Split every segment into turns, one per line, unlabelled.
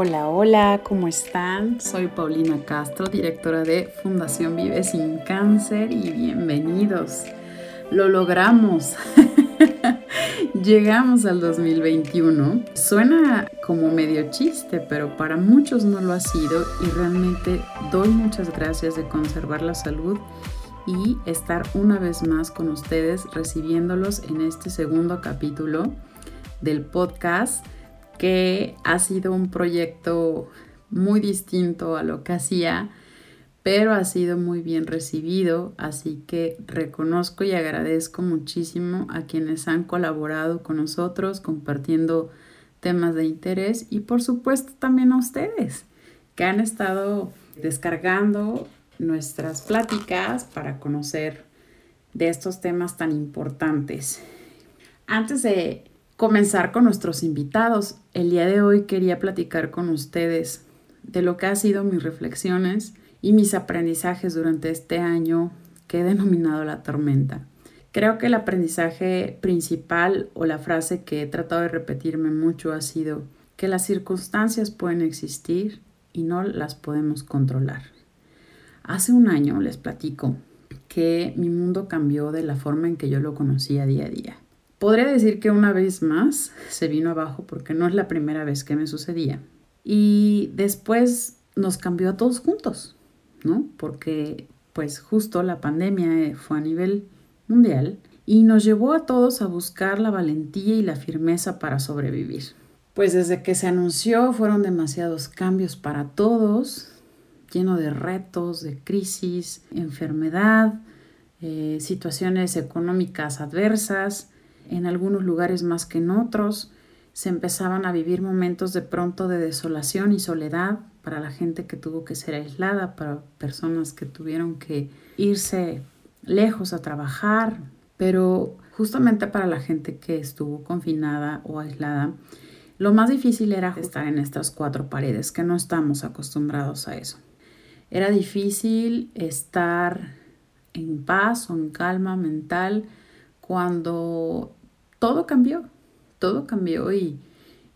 Hola, hola, ¿cómo están? Soy Paulina Castro, directora de Fundación Vive sin Cáncer y bienvenidos. Lo logramos. Llegamos al 2021. Suena como medio chiste, pero para muchos no lo ha sido y realmente doy muchas gracias de conservar la salud y estar una vez más con ustedes recibiéndolos en este segundo capítulo del podcast que ha sido un proyecto muy distinto a lo que hacía, pero ha sido muy bien recibido, así que reconozco y agradezco muchísimo a quienes han colaborado con nosotros compartiendo temas de interés y por supuesto también a ustedes que han estado descargando nuestras pláticas para conocer de estos temas tan importantes. Antes de comenzar con nuestros invitados. El día de hoy quería platicar con ustedes de lo que han sido mis reflexiones y mis aprendizajes durante este año que he denominado la tormenta. Creo que el aprendizaje principal o la frase que he tratado de repetirme mucho ha sido que las circunstancias pueden existir y no las podemos controlar. Hace un año les platico que mi mundo cambió de la forma en que yo lo conocía día a día. Podría decir que una vez más se vino abajo porque no es la primera vez que me sucedía. Y después nos cambió a todos juntos, ¿no? Porque pues justo la pandemia fue a nivel mundial y nos llevó a todos a buscar la valentía y la firmeza para sobrevivir. Pues desde que se anunció fueron demasiados cambios para todos, lleno de retos, de crisis, enfermedad, eh, situaciones económicas adversas, en algunos lugares más que en otros. Se empezaban a vivir momentos de pronto de desolación y soledad para la gente que tuvo que ser aislada, para personas que tuvieron que irse lejos a trabajar, pero justamente para la gente que estuvo confinada o aislada, lo más difícil era estar en estas cuatro paredes, que no estamos acostumbrados a eso. Era difícil estar en paz o en calma mental cuando todo cambió, todo cambió y,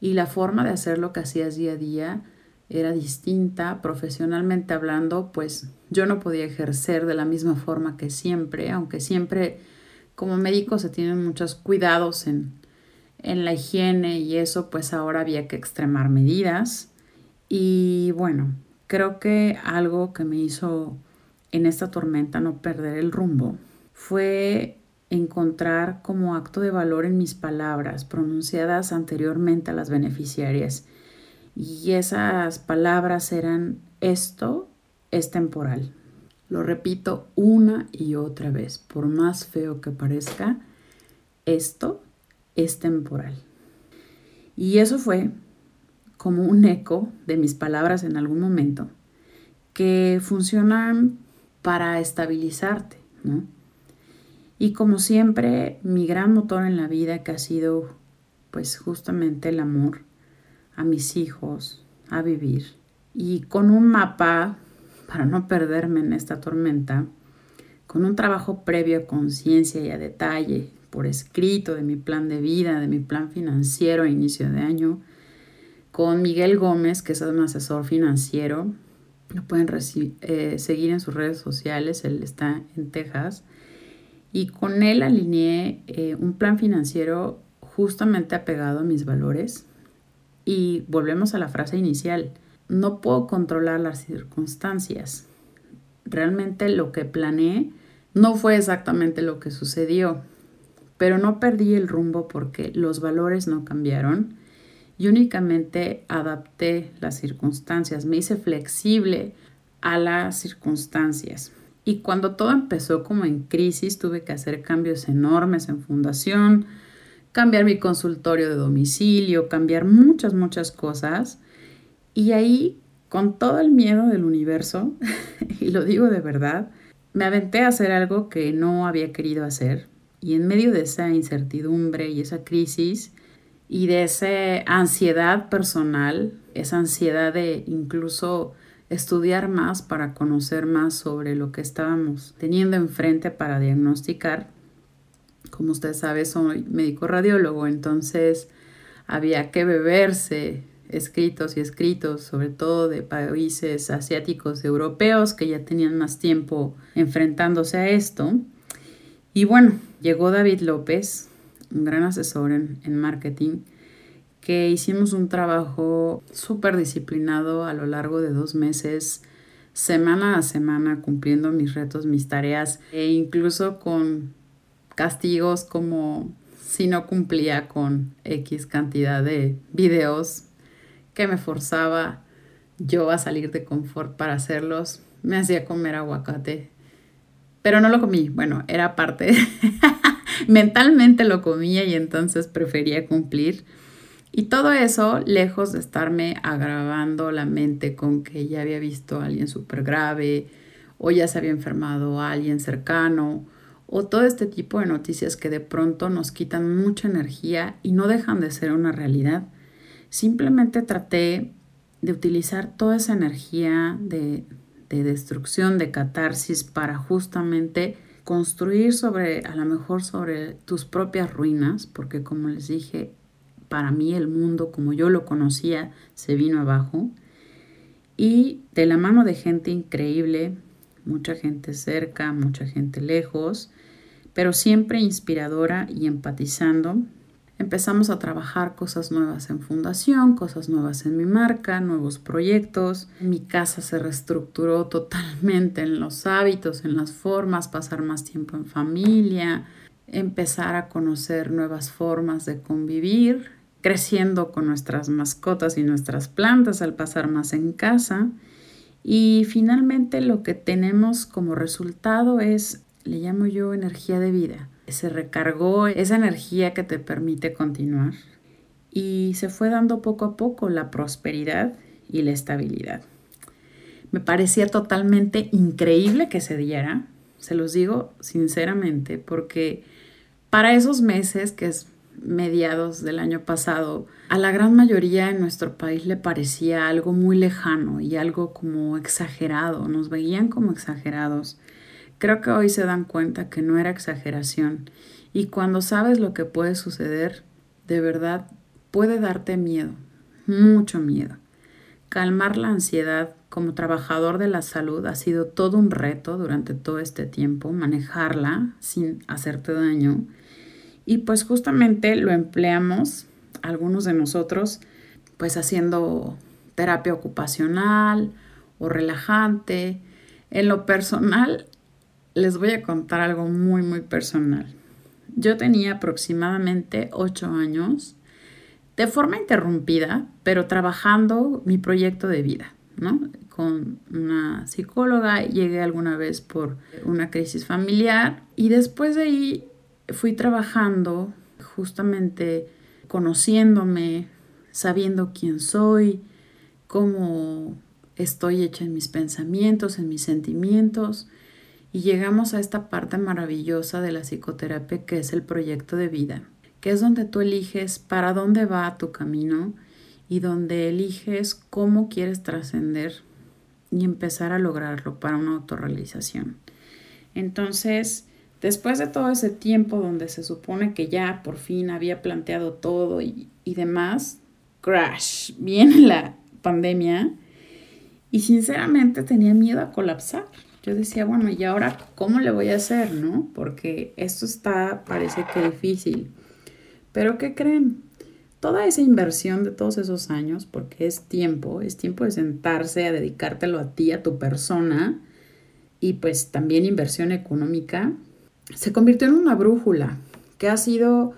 y la forma de hacer lo que hacías día a día era distinta. Profesionalmente hablando, pues yo no podía ejercer de la misma forma que siempre, aunque siempre como médico se tienen muchos cuidados en, en la higiene y eso, pues ahora había que extremar medidas. Y bueno, creo que algo que me hizo en esta tormenta no perder el rumbo fue encontrar como acto de valor en mis palabras pronunciadas anteriormente a las beneficiarias. Y esas palabras eran, esto es temporal. Lo repito una y otra vez, por más feo que parezca, esto es temporal. Y eso fue como un eco de mis palabras en algún momento, que funcionan para estabilizarte, ¿no? Y como siempre, mi gran motor en la vida que ha sido pues justamente el amor a mis hijos, a vivir. Y con un mapa, para no perderme en esta tormenta, con un trabajo previo a conciencia y a detalle, por escrito de mi plan de vida, de mi plan financiero a inicio de año, con Miguel Gómez, que es un asesor financiero. Lo pueden eh, seguir en sus redes sociales, él está en Texas y con él alineé eh, un plan financiero justamente apegado a mis valores. Y volvemos a la frase inicial, no puedo controlar las circunstancias. Realmente lo que planeé no fue exactamente lo que sucedió, pero no perdí el rumbo porque los valores no cambiaron y únicamente adapté las circunstancias, me hice flexible a las circunstancias. Y cuando todo empezó como en crisis, tuve que hacer cambios enormes en fundación, cambiar mi consultorio de domicilio, cambiar muchas, muchas cosas. Y ahí, con todo el miedo del universo, y lo digo de verdad, me aventé a hacer algo que no había querido hacer. Y en medio de esa incertidumbre y esa crisis y de esa ansiedad personal, esa ansiedad de incluso estudiar más para conocer más sobre lo que estábamos teniendo enfrente para diagnosticar. Como usted sabe, soy médico radiólogo, entonces había que beberse escritos y escritos, sobre todo de países asiáticos, europeos, que ya tenían más tiempo enfrentándose a esto. Y bueno, llegó David López, un gran asesor en, en marketing, que hicimos un trabajo súper disciplinado a lo largo de dos meses, semana a semana, cumpliendo mis retos, mis tareas, e incluso con castigos como si no cumplía con X cantidad de videos que me forzaba yo a salir de confort para hacerlos. Me hacía comer aguacate, pero no lo comí. Bueno, era parte. Mentalmente lo comía y entonces prefería cumplir. Y todo eso, lejos de estarme agravando la mente con que ya había visto a alguien súper grave o ya se había enfermado a alguien cercano o todo este tipo de noticias que de pronto nos quitan mucha energía y no dejan de ser una realidad. Simplemente traté de utilizar toda esa energía de, de destrucción, de catarsis para justamente construir sobre, a lo mejor sobre tus propias ruinas, porque como les dije, para mí el mundo como yo lo conocía se vino abajo. Y de la mano de gente increíble, mucha gente cerca, mucha gente lejos, pero siempre inspiradora y empatizando. Empezamos a trabajar cosas nuevas en fundación, cosas nuevas en mi marca, nuevos proyectos. Mi casa se reestructuró totalmente en los hábitos, en las formas, pasar más tiempo en familia, empezar a conocer nuevas formas de convivir, creciendo con nuestras mascotas y nuestras plantas al pasar más en casa. Y finalmente lo que tenemos como resultado es le llamo yo energía de vida. Se recargó esa energía que te permite continuar y se fue dando poco a poco la prosperidad y la estabilidad. Me parecía totalmente increíble que se diera, se los digo sinceramente, porque para esos meses, que es mediados del año pasado, a la gran mayoría en nuestro país le parecía algo muy lejano y algo como exagerado, nos veían como exagerados. Creo que hoy se dan cuenta que no era exageración y cuando sabes lo que puede suceder, de verdad puede darte miedo, mucho miedo. Calmar la ansiedad como trabajador de la salud ha sido todo un reto durante todo este tiempo, manejarla sin hacerte daño. Y pues justamente lo empleamos, algunos de nosotros, pues haciendo terapia ocupacional o relajante. En lo personal, les voy a contar algo muy, muy personal. Yo tenía aproximadamente ocho años, de forma interrumpida, pero trabajando mi proyecto de vida, ¿no? Con una psicóloga, llegué alguna vez por una crisis familiar y después de ahí fui trabajando justamente conociéndome, sabiendo quién soy, cómo estoy hecha en mis pensamientos, en mis sentimientos y llegamos a esta parte maravillosa de la psicoterapia que es el proyecto de vida, que es donde tú eliges para dónde va tu camino y donde eliges cómo quieres trascender y empezar a lograrlo para una autorrealización. Entonces, después de todo ese tiempo donde se supone que ya por fin había planteado todo y, y demás, crash, viene la pandemia y sinceramente tenía miedo a colapsar yo decía, bueno, ¿y ahora cómo le voy a hacer, no? Porque esto está, parece que difícil. Pero ¿qué creen? Toda esa inversión de todos esos años, porque es tiempo, es tiempo de sentarse a dedicártelo a ti, a tu persona, y pues también inversión económica, se convirtió en una brújula que ha sido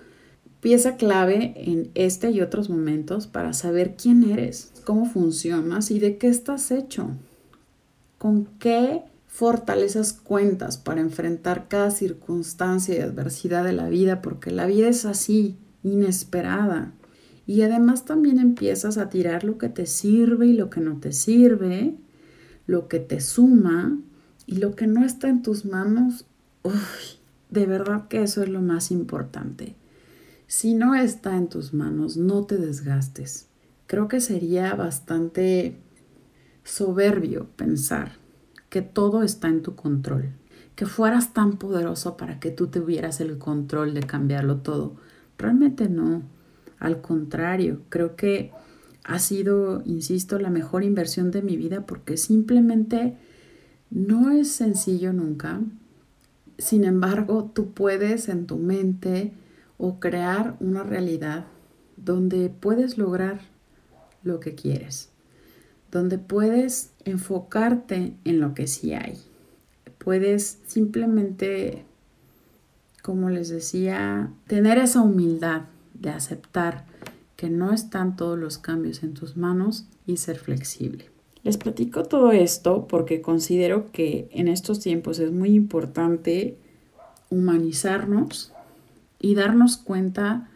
pieza clave en este y otros momentos para saber quién eres, cómo funcionas y de qué estás hecho, con qué fortalezas cuentas para enfrentar cada circunstancia y adversidad de la vida, porque la vida es así, inesperada. Y además también empiezas a tirar lo que te sirve y lo que no te sirve, lo que te suma y lo que no está en tus manos. De verdad que eso es lo más importante. Si no está en tus manos, no te desgastes. Creo que sería bastante soberbio pensar que todo está en tu control, que fueras tan poderoso para que tú tuvieras el control de cambiarlo todo. Realmente no. Al contrario, creo que ha sido, insisto, la mejor inversión de mi vida porque simplemente no es sencillo nunca. Sin embargo, tú puedes en tu mente o crear una realidad donde puedes lograr lo que quieres, donde puedes enfocarte en lo que sí hay. Puedes simplemente, como les decía, tener esa humildad de aceptar que no están todos los cambios en tus manos y ser flexible. Les platico todo esto porque considero que en estos tiempos es muy importante humanizarnos y darnos cuenta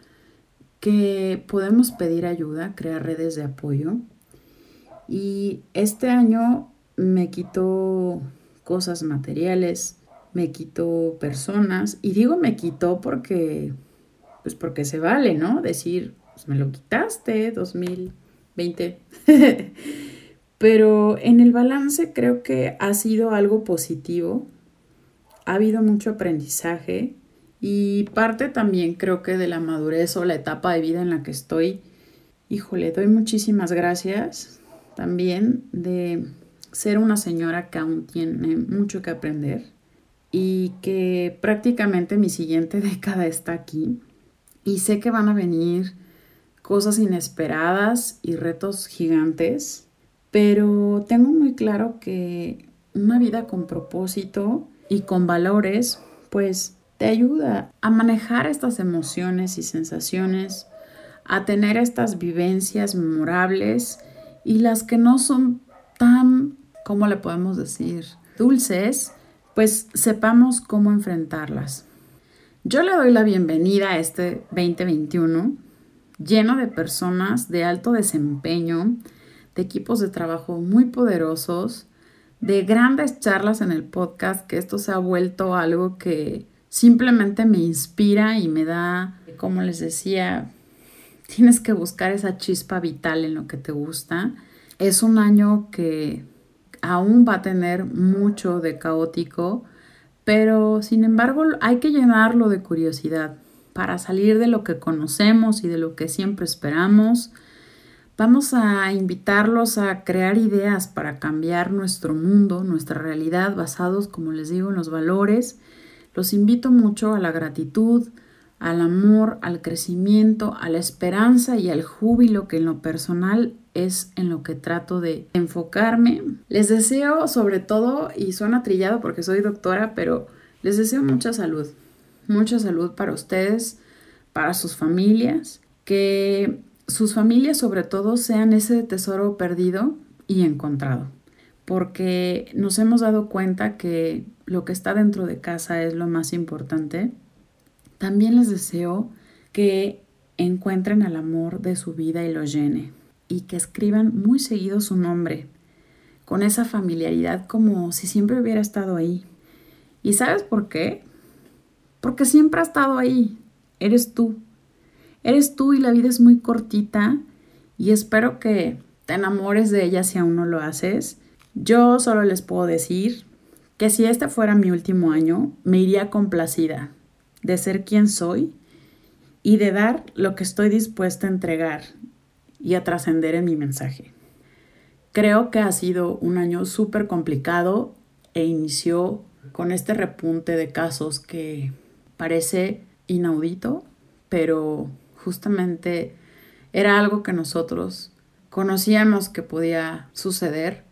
que podemos pedir ayuda, crear redes de apoyo. Y este año me quitó cosas materiales, me quitó personas, y digo me quitó porque, pues porque se vale, ¿no? Decir, pues me lo quitaste, 2020. Pero en el balance creo que ha sido algo positivo, ha habido mucho aprendizaje y parte también creo que de la madurez o la etapa de vida en la que estoy. Híjole, doy muchísimas gracias también de ser una señora que aún tiene mucho que aprender y que prácticamente mi siguiente década está aquí. Y sé que van a venir cosas inesperadas y retos gigantes, pero tengo muy claro que una vida con propósito y con valores, pues te ayuda a manejar estas emociones y sensaciones, a tener estas vivencias memorables y las que no son tan, ¿cómo le podemos decir? Dulces, pues sepamos cómo enfrentarlas. Yo le doy la bienvenida a este 2021 lleno de personas de alto desempeño, de equipos de trabajo muy poderosos, de grandes charlas en el podcast, que esto se ha vuelto algo que simplemente me inspira y me da, como les decía, tienes que buscar esa chispa vital en lo que te gusta. Es un año que aún va a tener mucho de caótico, pero sin embargo hay que llenarlo de curiosidad para salir de lo que conocemos y de lo que siempre esperamos. Vamos a invitarlos a crear ideas para cambiar nuestro mundo, nuestra realidad, basados, como les digo, en los valores los invito mucho a la gratitud, al amor, al crecimiento, a la esperanza y al júbilo que en lo personal es en lo que trato de enfocarme. Les deseo sobre todo, y suena trillado porque soy doctora, pero les deseo mucha salud, mucha salud para ustedes, para sus familias, que sus familias sobre todo sean ese tesoro perdido y encontrado porque nos hemos dado cuenta que lo que está dentro de casa es lo más importante. También les deseo que encuentren el amor de su vida y lo llene y que escriban muy seguido su nombre con esa familiaridad como si siempre hubiera estado ahí. ¿Y sabes por qué? Porque siempre ha estado ahí. Eres tú. Eres tú y la vida es muy cortita y espero que te enamores de ella si aún no lo haces yo solo les puedo decir que si este fuera mi último año, me iría complacida de ser quien soy y de dar lo que estoy dispuesta a entregar y a trascender en mi mensaje. Creo que ha sido un año súper complicado e inició con este repunte de casos que parece inaudito, pero justamente era algo que nosotros conocíamos que podía suceder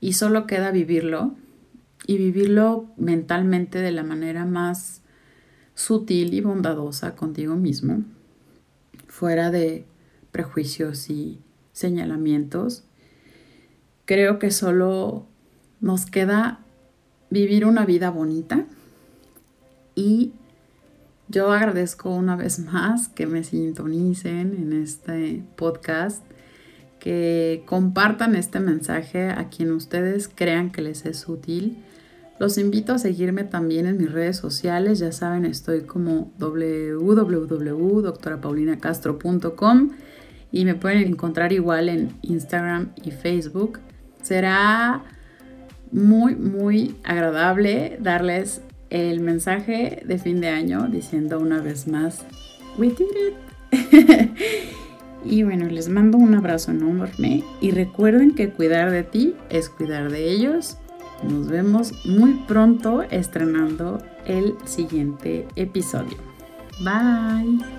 y solo queda vivirlo y vivirlo mentalmente de la manera más sutil y bondadosa contigo mismo, fuera de prejuicios y señalamientos. Creo que solo nos queda vivir una vida bonita y yo agradezco una vez más que me sintonicen en este podcast que compartan este mensaje a quien ustedes crean que les es útil. Los invito a seguirme también en mis redes sociales, ya saben, estoy como www.doctorapaulinacastro.com y me pueden encontrar igual en Instagram y Facebook. Será muy, muy agradable darles el mensaje de fin de año diciendo una vez más, we did it. Y bueno, les mando un abrazo enorme y recuerden que cuidar de ti es cuidar de ellos. Nos vemos muy pronto estrenando el siguiente episodio. Bye.